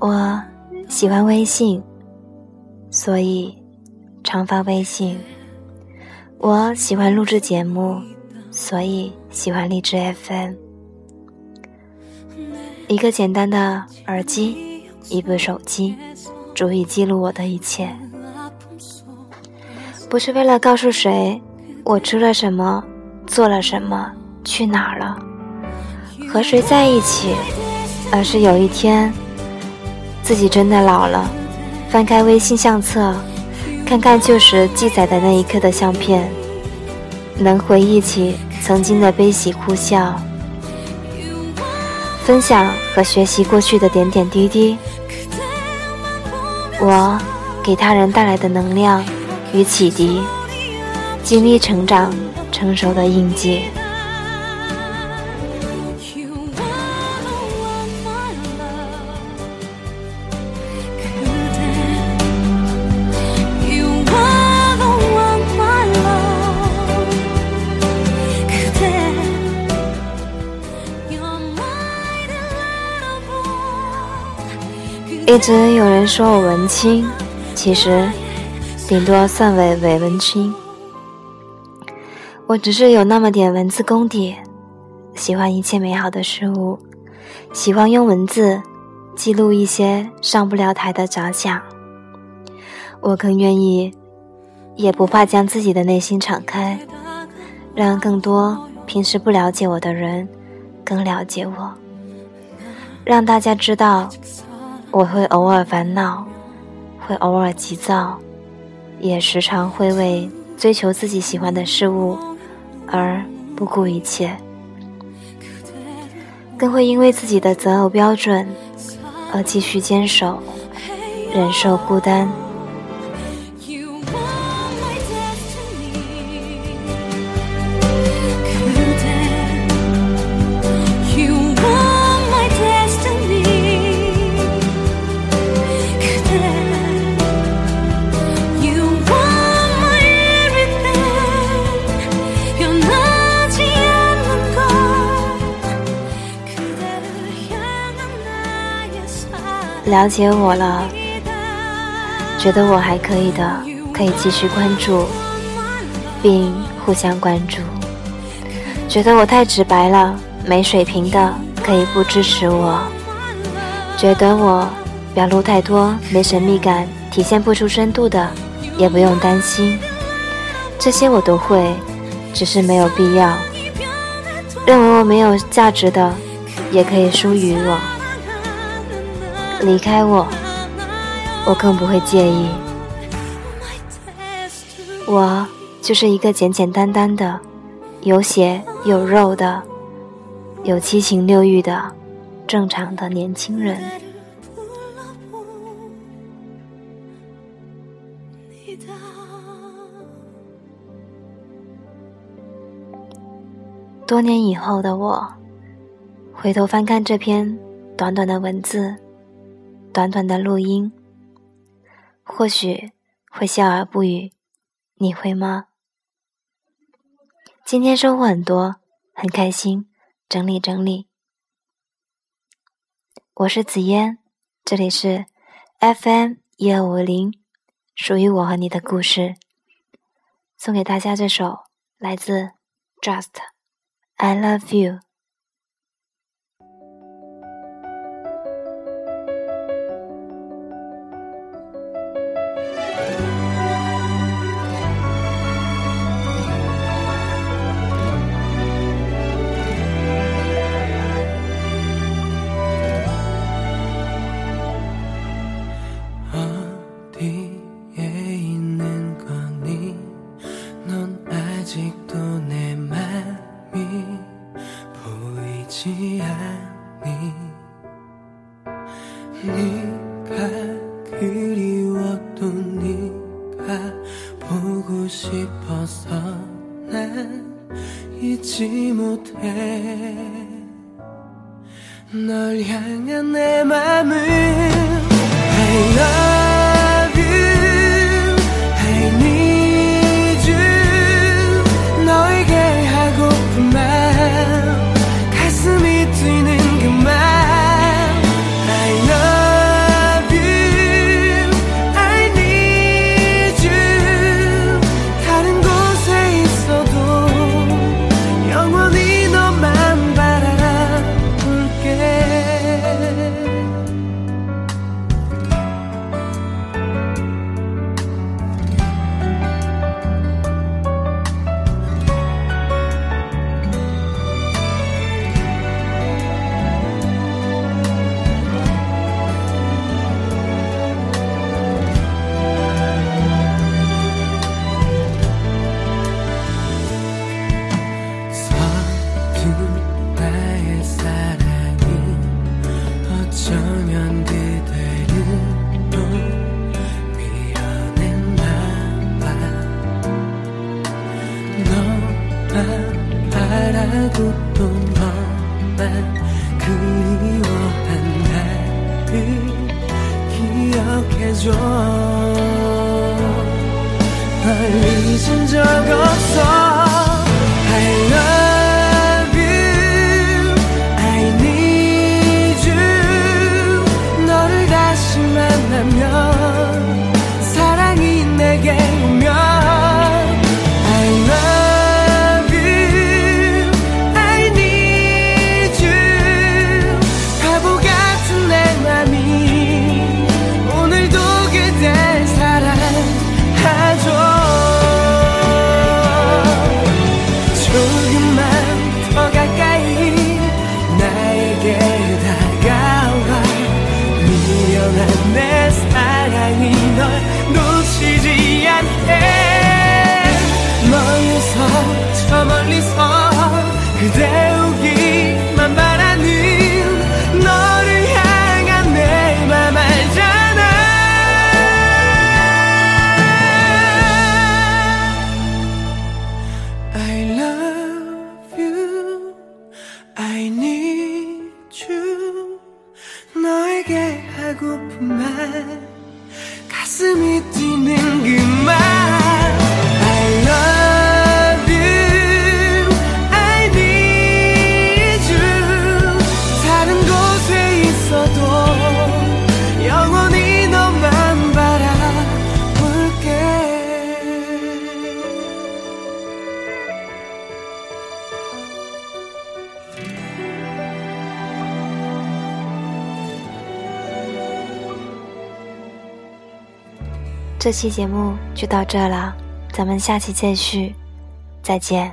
我喜欢微信，所以常发微信。我喜欢录制节目，所以喜欢荔枝 FM。一个简单的耳机，一部手机，足以记录我的一切。不是为了告诉谁我吃了什么，做了什么，去哪儿了，和谁在一起，而是有一天。自己真的老了，翻开微信相册，看看旧时记载的那一刻的相片，能回忆起曾经的悲喜哭笑，分享和学习过去的点点滴滴，我给他人带来的能量与启迪，经历成长成熟的印记。一直有人说我文青，其实顶多算为伪文青。我只是有那么点文字功底，喜欢一切美好的事物，喜欢用文字记录一些上不了台的杂想。我更愿意，也不怕将自己的内心敞开，让更多平时不了解我的人更了解我，让大家知道。我会偶尔烦恼，会偶尔急躁，也时常会为追求自己喜欢的事物而不顾一切，更会因为自己的择偶标准而继续坚守，忍受孤单。了解我了，觉得我还可以的，可以继续关注，并互相关注。觉得我太直白了，没水平的，可以不支持我。觉得我表露太多，没神秘感，体现不出深度的，也不用担心。这些我都会，只是没有必要。认为我没有价值的，也可以疏于我。离开我，我更不会介意。我就是一个简简单单的、有血有肉的、有七情六欲的正常的年轻人。多年以后的我，回头翻看这篇短短的文字。短短的录音，或许会笑而不语，你会吗？今天收获很多，很开心，整理整理。我是紫嫣，这里是 FM 一二五零，属于我和你的故事。送给大家这首来自 Just I Love You。 보고 싶어서 난 잊지 못해. 널 향한 내 맘은 I love 배고픈 너만 그리워한 나를 기억해줘. 널 잊은 적 없어. true. 这期节目就到这了，咱们下期继续，再见。